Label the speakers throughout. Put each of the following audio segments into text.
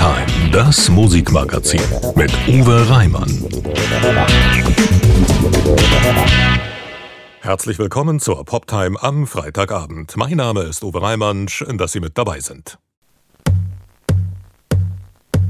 Speaker 1: Poptime, das Musikmagazin mit Uwe Reimann. Herzlich willkommen zur Poptime am Freitagabend. Mein Name ist Uwe Reimann, schön, dass Sie mit dabei sind.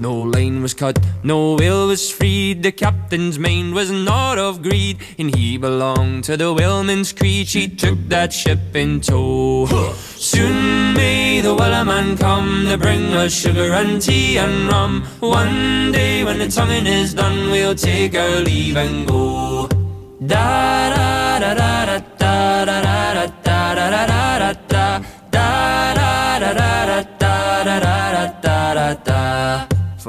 Speaker 2: No line was cut, no whale was freed. The captain's mind was not of greed, and he belonged to the whaleman's creed. She took that ship in tow. Soon may the Wellerman come to bring us sugar and tea and rum. One day when the tonguing is done, we'll take our leave and go. Da da da da da da da da da da da da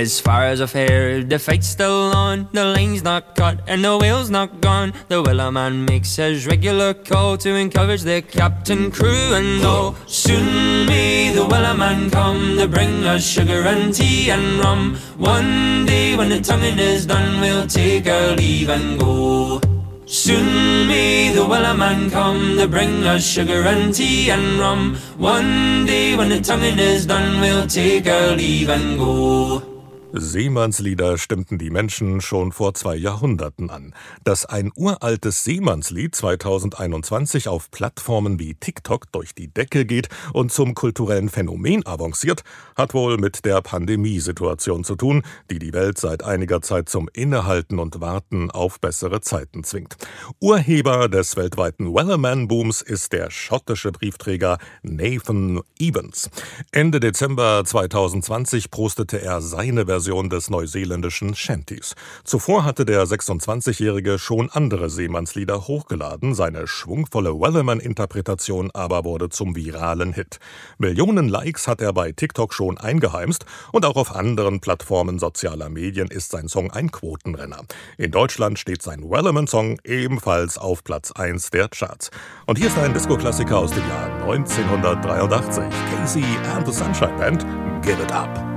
Speaker 2: As far as I've heard, the fight's still on. The line's not cut and the whale's not gone. The Wellerman makes his regular call to encourage the captain, crew, and all. Soon may the Wellerman come to bring us sugar and tea and rum. One day when the tonguing is done, we'll take our leave and go. Soon may the Wellerman come to bring us sugar and tea and rum. One day when the tonguing is done, we'll take our leave and go.
Speaker 1: Seemannslieder stimmten die Menschen schon vor zwei Jahrhunderten an. Dass ein uraltes Seemannslied 2021 auf Plattformen wie TikTok durch die Decke geht und zum kulturellen Phänomen avanciert, hat wohl mit der Pandemiesituation zu tun, die die Welt seit einiger Zeit zum Innehalten und Warten auf bessere Zeiten zwingt. Urheber des weltweiten Wellerman-Booms ist der schottische Briefträger Nathan Evans. Ende Dezember 2020 prostete er seine Version Version des neuseeländischen Shanties. Zuvor hatte der 26-Jährige schon andere Seemannslieder hochgeladen, seine schwungvolle Wellerman-Interpretation aber wurde zum viralen Hit. Millionen Likes hat er bei TikTok schon eingeheimst und auch auf anderen Plattformen sozialer Medien ist sein Song ein Quotenrenner. In Deutschland steht sein Wellerman-Song ebenfalls auf Platz 1 der Charts. Und hier ist ein Disco-Klassiker aus dem Jahr 1983. Casey and the Sunshine Band, Give It Up.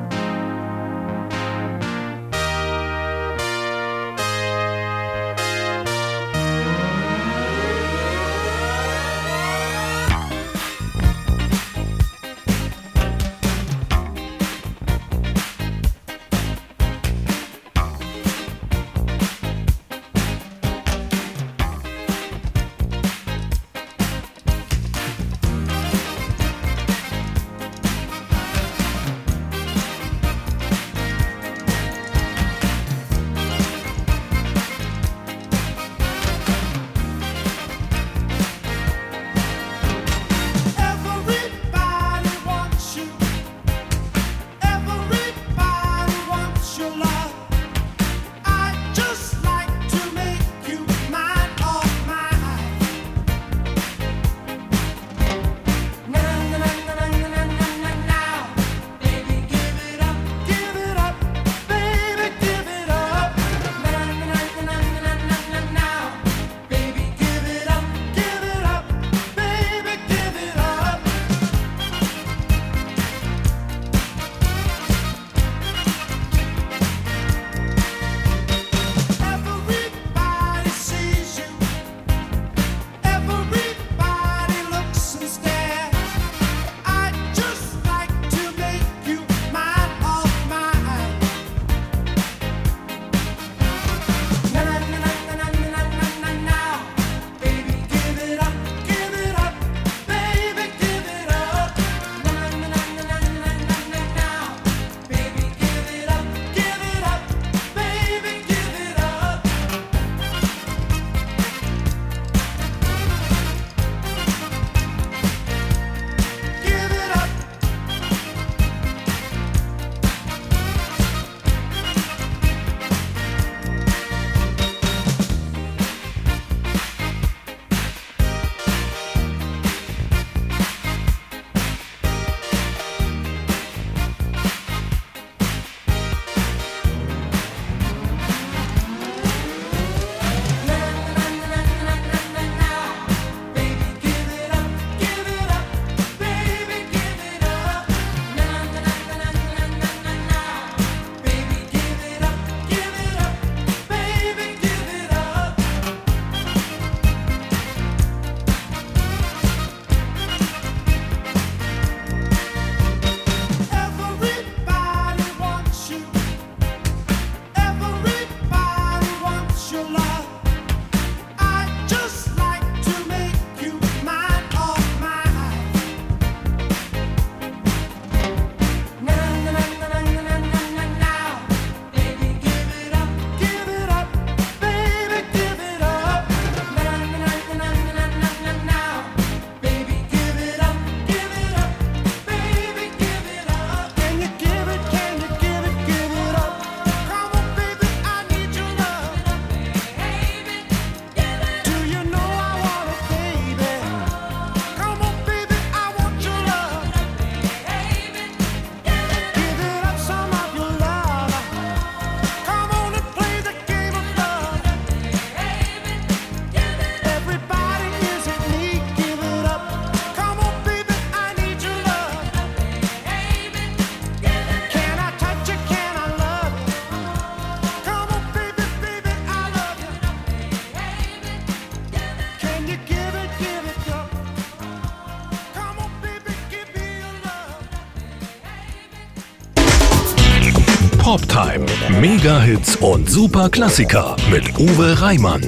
Speaker 3: Mega-Hits und Super-Klassiker mit Uwe Reimann.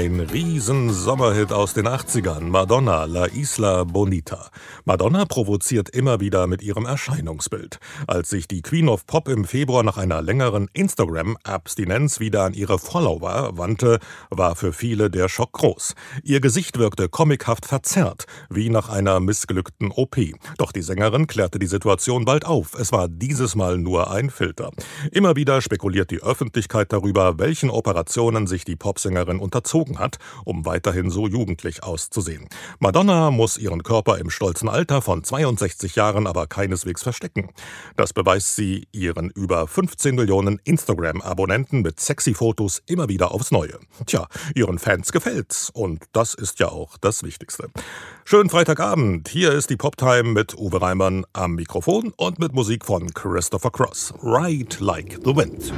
Speaker 3: Ein Riesen-Sommerhit aus den 80ern, Madonna, La Isla Bonita. Madonna provoziert immer wieder mit ihrem Erscheinungsbild. Als sich die Queen of Pop im Februar nach einer längeren Instagram-Abstinenz wieder an ihre Follower wandte, war für viele der Schock groß. Ihr Gesicht wirkte comichaft verzerrt, wie nach einer missglückten OP. Doch die Sängerin klärte die Situation bald auf. Es war dieses Mal nur ein Filter. Immer wieder spekuliert die Öffentlichkeit darüber, welchen Operationen sich die Popsängerin unterzog erzogen hat, um weiterhin so jugendlich auszusehen. Madonna muss ihren Körper im stolzen Alter von 62 Jahren aber keineswegs verstecken. Das beweist sie ihren über 15 Millionen Instagram-Abonnenten mit sexy Fotos immer wieder aufs Neue. Tja, ihren Fans gefällt's und das ist ja auch das Wichtigste. Schönen Freitagabend, hier ist die Poptime mit Uwe Reimann am Mikrofon und mit Musik von Christopher Cross. Ride Like the Wind.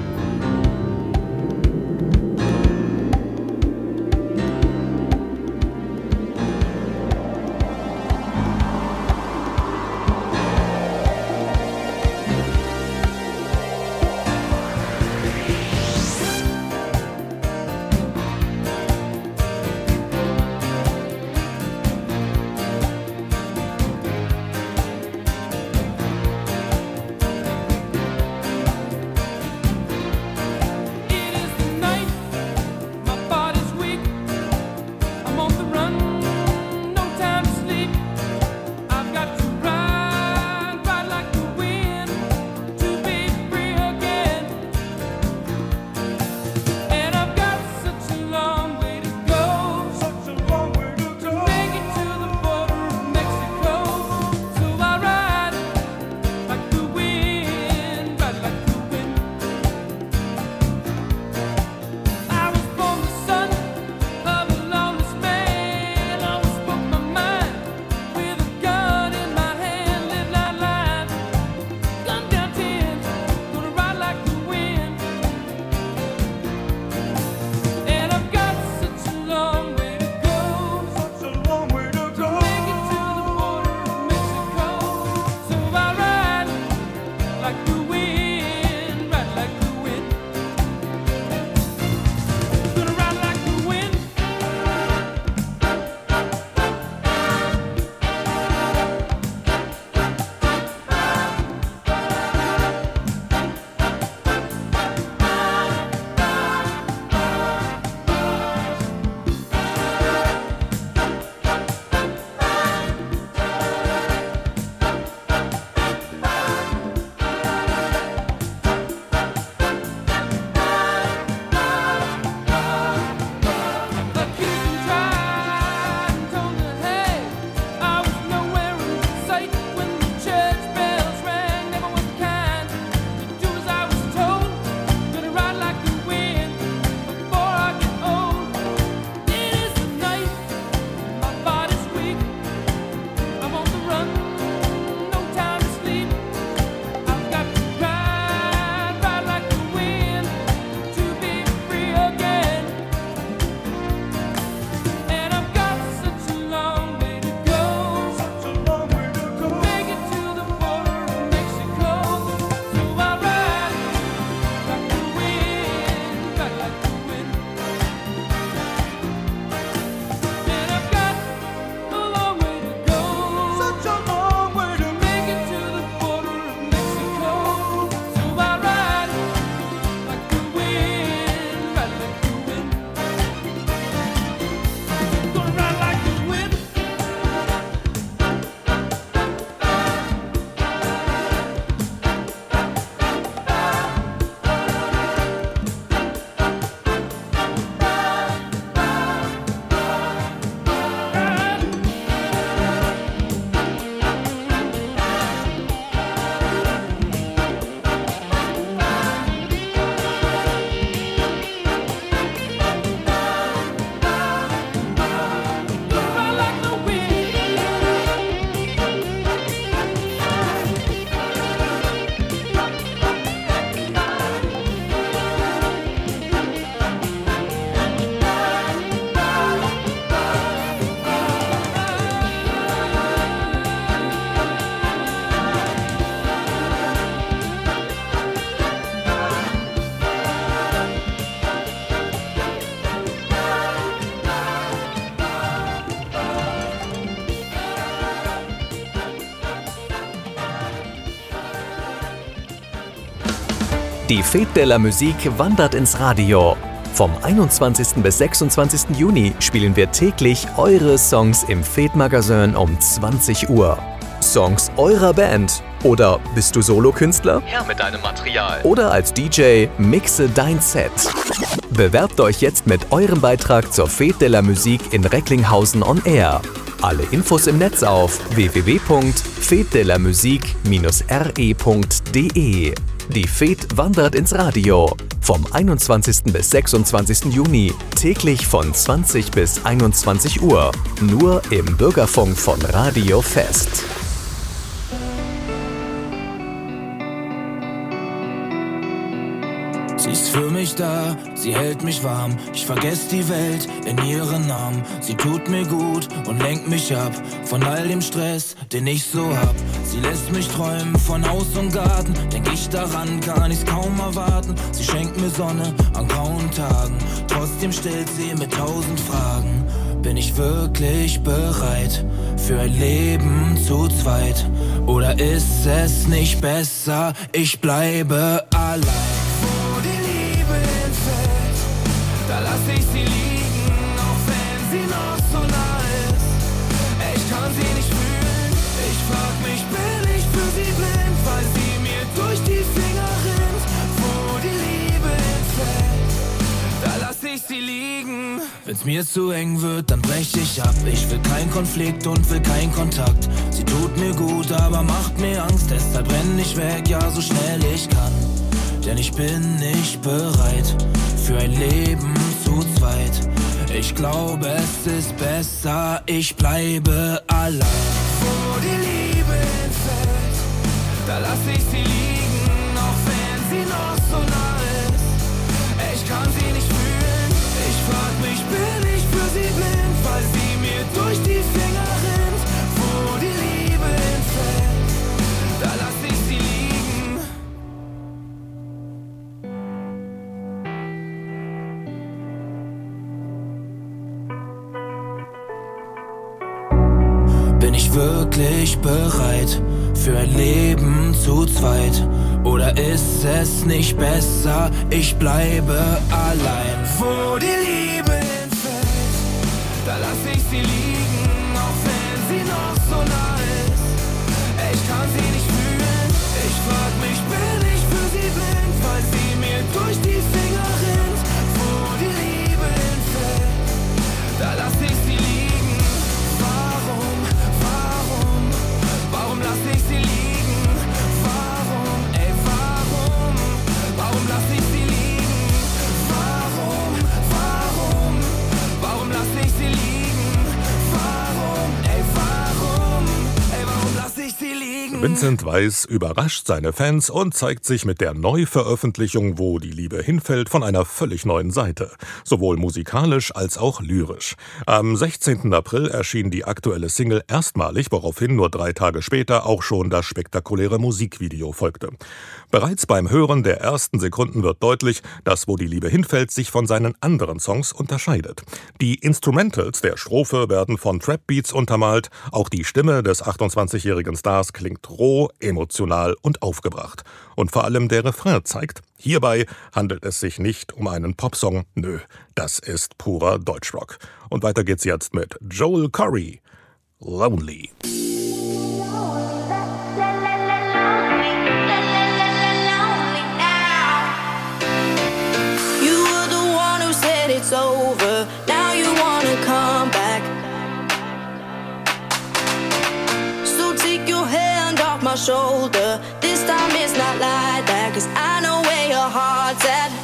Speaker 4: Fete de la Musique wandert ins Radio. Vom 21. bis 26. Juni spielen wir täglich eure Songs im Fete Magazin um 20 Uhr. Songs eurer Band. Oder bist du Solokünstler?
Speaker 5: Her mit deinem Material.
Speaker 4: Oder als DJ mixe dein Set. Bewerbt euch jetzt mit eurem Beitrag zur Fete de la Musique in Recklinghausen on Air. Alle Infos im Netz auf www.fetdelamusique-re.de. Die Fete wandert ins Radio. Vom 21. bis 26. Juni, täglich von 20 bis 21 Uhr. Nur im Bürgerfunk von Radio Fest.
Speaker 6: Ist für mich da, sie hält mich warm. Ich vergesse die Welt in ihren Namen. Sie tut mir gut und lenkt mich ab von all dem Stress, den ich so hab. Sie lässt mich träumen von Haus und Garten. Denk ich daran, kann ich's kaum erwarten. Sie schenkt mir Sonne an grauen Tagen. Trotzdem stellt sie mir tausend Fragen. Bin ich wirklich bereit für ein Leben zu zweit? Oder ist es nicht besser, ich bleibe allein? Sie liegen. Wenn's mir zu eng wird, dann brech ich ab. Ich will keinen Konflikt und will keinen Kontakt. Sie tut mir gut, aber macht mir Angst. Deshalb renn ich weg, ja, so schnell ich kann. Denn ich bin nicht bereit für ein Leben zu zweit. Ich glaube, es ist besser, ich bleibe allein. Wo die Liebe entfällt, da lass ich sie liegen, ich wirklich bereit für ein Leben zu zweit? Oder ist es nicht besser, ich bleibe allein? Wo die Liebe entfällt, da lass ich sie liegen,
Speaker 1: Vincent Weiss überrascht seine Fans und zeigt sich mit der Neuveröffentlichung Wo die Liebe hinfällt von einer völlig neuen Seite, sowohl musikalisch als auch lyrisch. Am 16. April erschien die aktuelle Single erstmalig, woraufhin nur drei Tage später auch schon das spektakuläre Musikvideo folgte. Bereits beim Hören der ersten Sekunden wird deutlich, dass Wo die Liebe hinfällt sich von seinen anderen Songs unterscheidet. Die Instrumentals der Strophe werden von Trap-Beats untermalt, auch die Stimme des 28-jährigen Stars klingt roh, emotional und aufgebracht. Und vor allem der Refrain zeigt, hierbei handelt es sich nicht um einen Popsong, nö, das ist purer Deutschrock. Und weiter geht's jetzt mit Joel Corey, Lonely.
Speaker 7: Over. Now you wanna come back. So take your hand off my shoulder. This time it's not like that. Cause I know where your heart's at.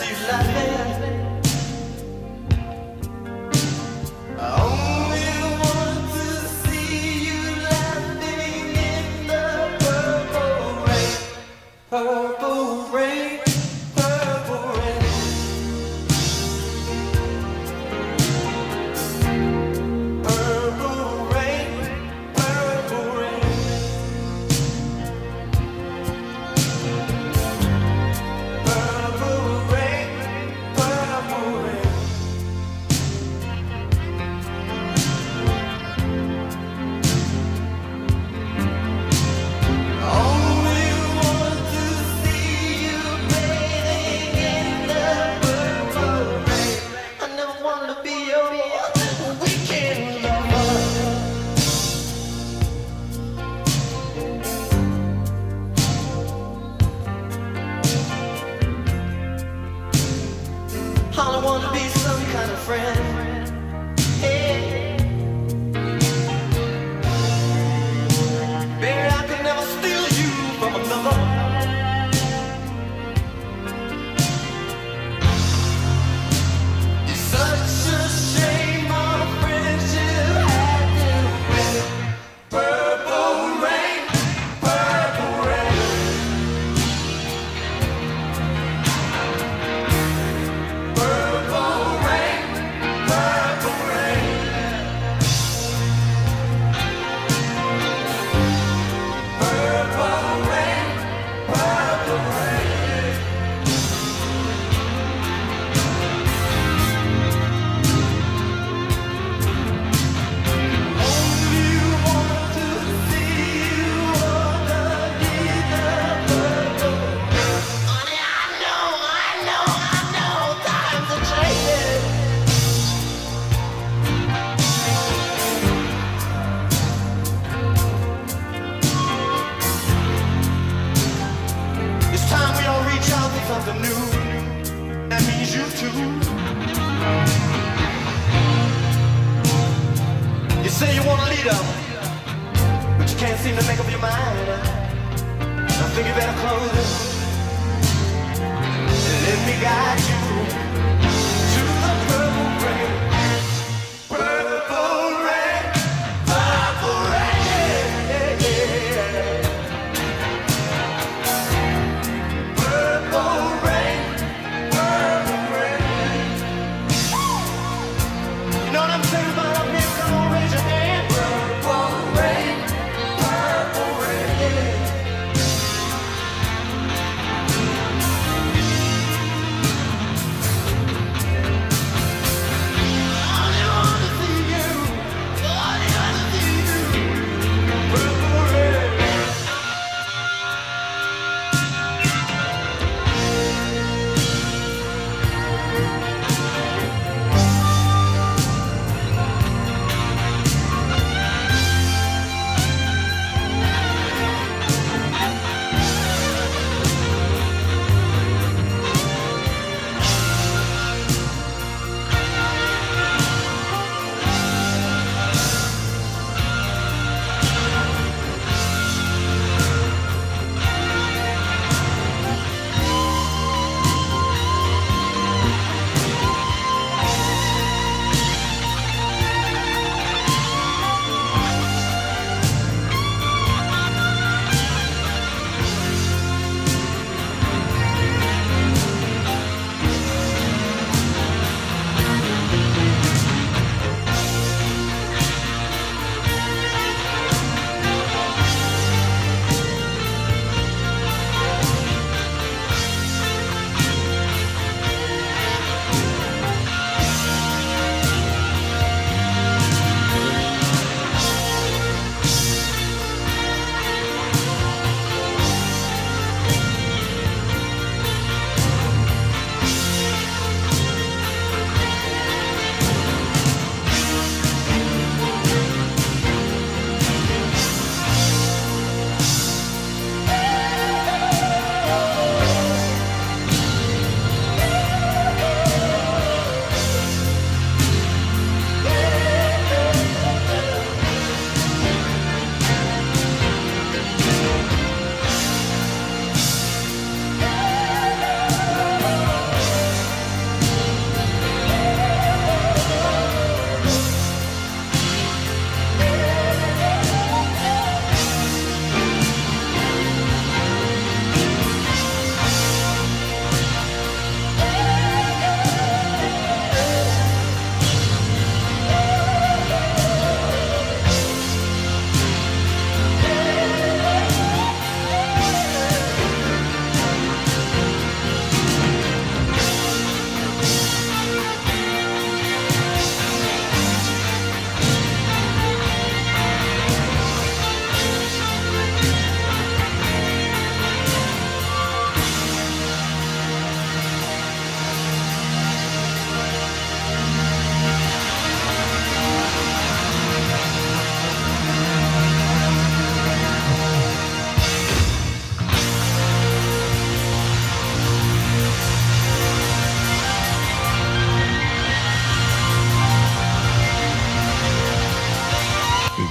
Speaker 5: si la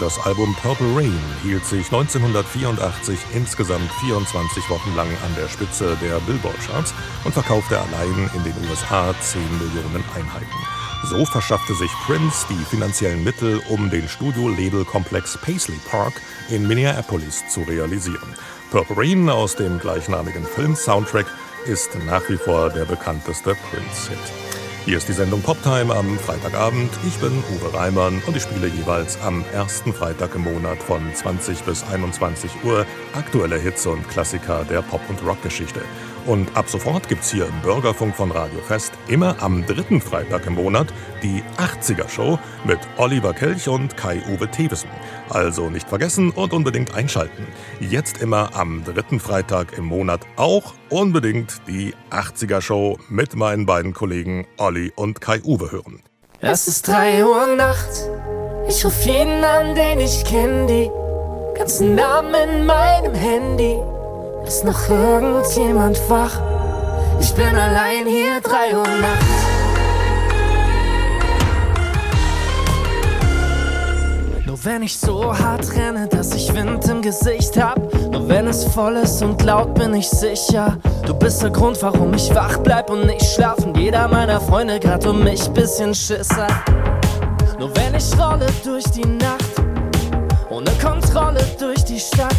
Speaker 1: Das Album Purple Rain hielt sich 1984 insgesamt 24 Wochen lang an der Spitze der Billboard-Charts und verkaufte allein in den USA 10 Millionen Einheiten. So verschaffte sich Prince die finanziellen Mittel, um den Studio-Label-Komplex Paisley Park in Minneapolis zu realisieren. Purple Rain aus dem gleichnamigen Film-Soundtrack ist nach wie vor der bekannteste Prince-Hit. Hier ist die Sendung Poptime am Freitagabend. Ich bin Uwe Reimann und ich spiele jeweils am ersten Freitag im Monat von 20 bis 21 Uhr aktuelle Hits und Klassiker der Pop- und Rockgeschichte. Und ab sofort gibt's hier im Bürgerfunk von Radio Fest immer am dritten Freitag im Monat die 80er Show mit Oliver Kelch und Kai-Uwe Thewesen. Also nicht vergessen und unbedingt einschalten. Jetzt immer am dritten Freitag im Monat auch unbedingt die 80er Show mit meinen beiden Kollegen Olli und Kai-Uwe hören.
Speaker 8: Es ist drei Uhr nachts. Ich ruf jeden an, den ich kenn, die ganzen Namen in meinem Handy. Ist noch irgendjemand wach? Ich bin allein hier, drei Uhr nachts. Nur wenn ich so hart renne, dass ich Wind im Gesicht hab. Nur wenn es voll ist und laut, bin ich sicher. Du bist der Grund, warum ich wach bleib und nicht schlafen. Jeder meiner Freunde grad um mich bisschen Schiss hat. Nur wenn ich rolle durch die Nacht, ohne Kontrolle durch die Stadt,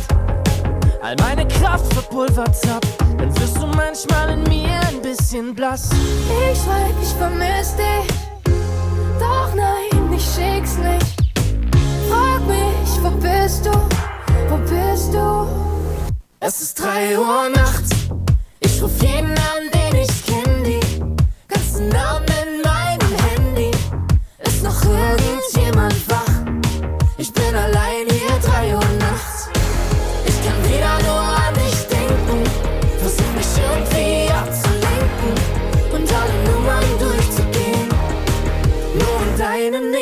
Speaker 8: all meine Kraft verpulvert hab, dann wirst du manchmal in mir ein bisschen blass.
Speaker 7: Ich schreib, ich vermiss dich. Doch nein, ich schick's nicht. Frag mich, wo bist du? Wo bist du?
Speaker 8: Es ist drei Uhr nachts, ich ruf jeden an, den ich kenn, die ganzen Namen in meinem Handy. Ist noch irgendjemand wach?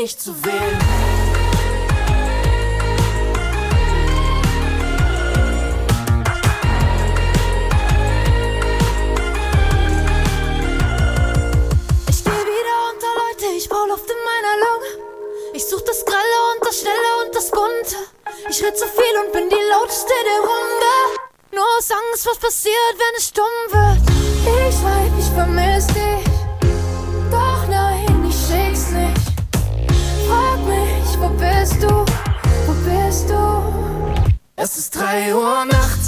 Speaker 8: Nicht zu wählen.
Speaker 7: Ich geh wieder unter Leute, ich brauch Luft in meiner Lunge. Ich such das Grelle und das Schnelle und das Bunte. Ich red zu viel und bin die lauteste der Runde. Nur aus Angst, was passiert, wenn es stumm wird. Ich schreib, ich vermiss dich.
Speaker 8: Es ist drei Uhr nachts.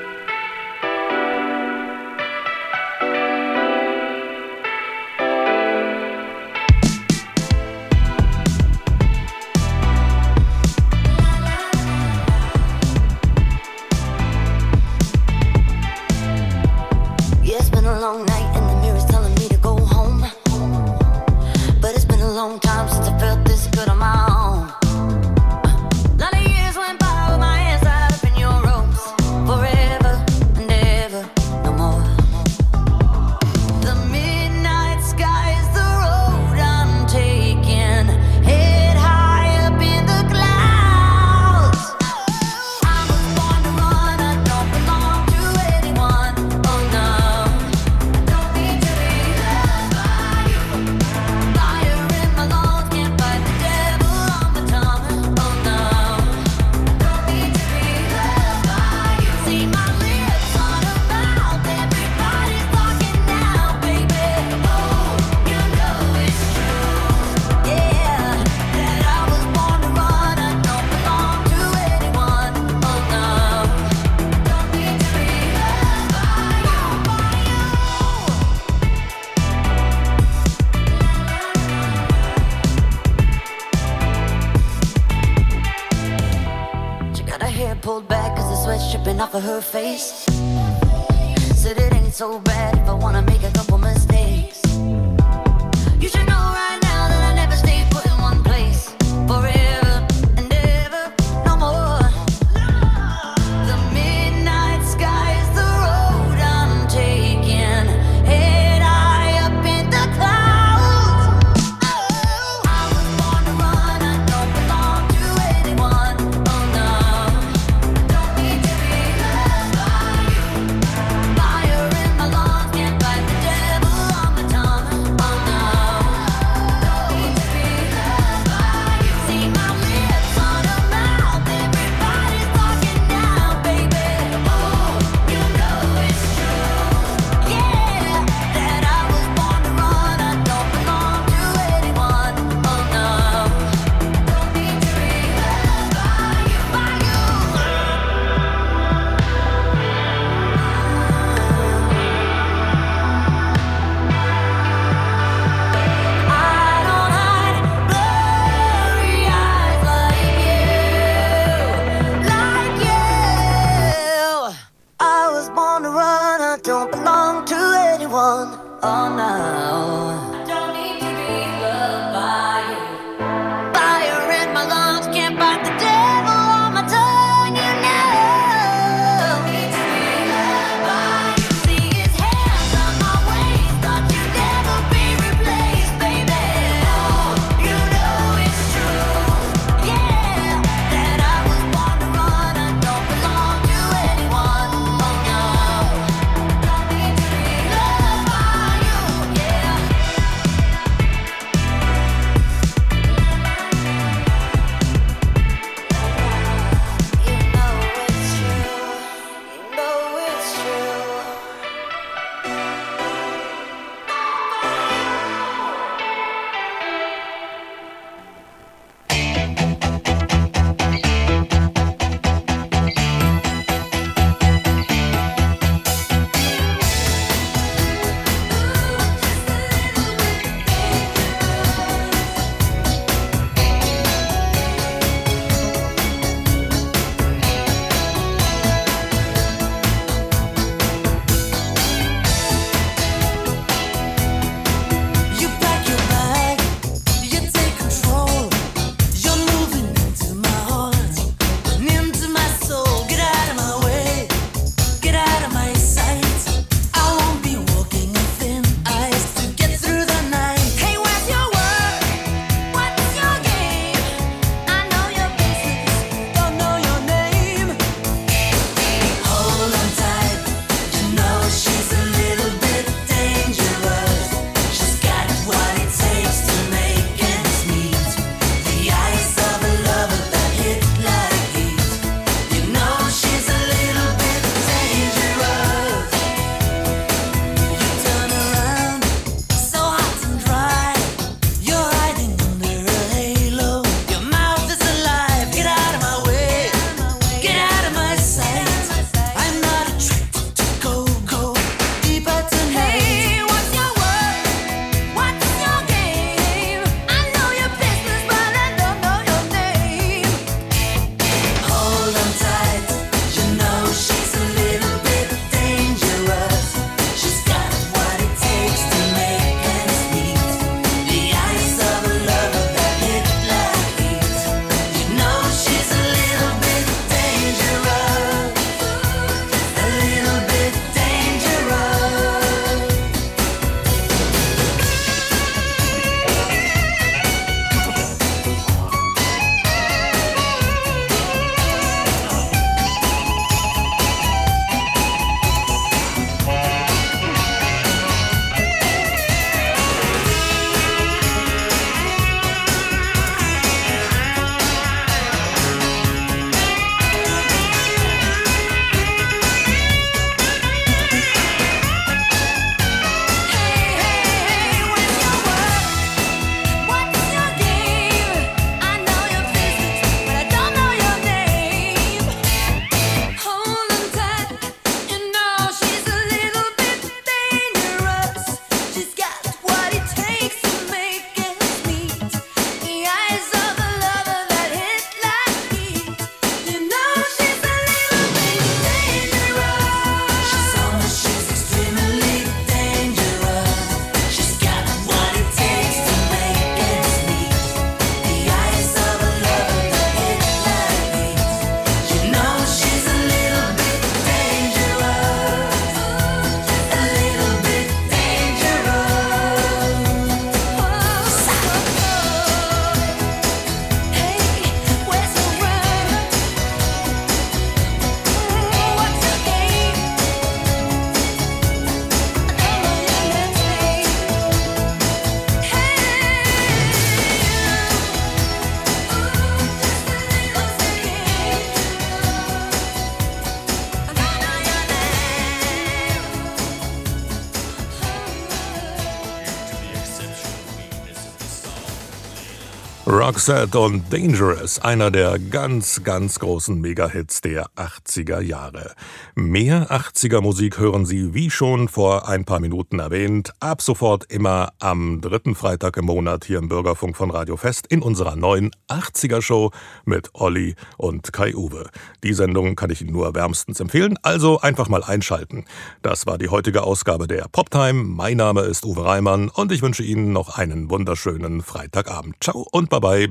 Speaker 1: Roxette und Dangerous, einer der ganz, ganz großen Megahits der 80er Jahre. Mehr 80er Musik hören Sie, wie schon vor ein paar Minuten erwähnt, ab sofort immer am dritten Freitag im Monat hier im Bürgerfunk von Radio Fest in unserer neuen 80er Show mit Olli und Kai-Uwe. Die Sendung kann ich Ihnen nur wärmstens empfehlen, also einfach mal einschalten. Das war die heutige Ausgabe der Poptime. Mein Name ist Uwe Reimann und ich wünsche Ihnen noch einen wunderschönen Freitagabend. Ciao und bye bye,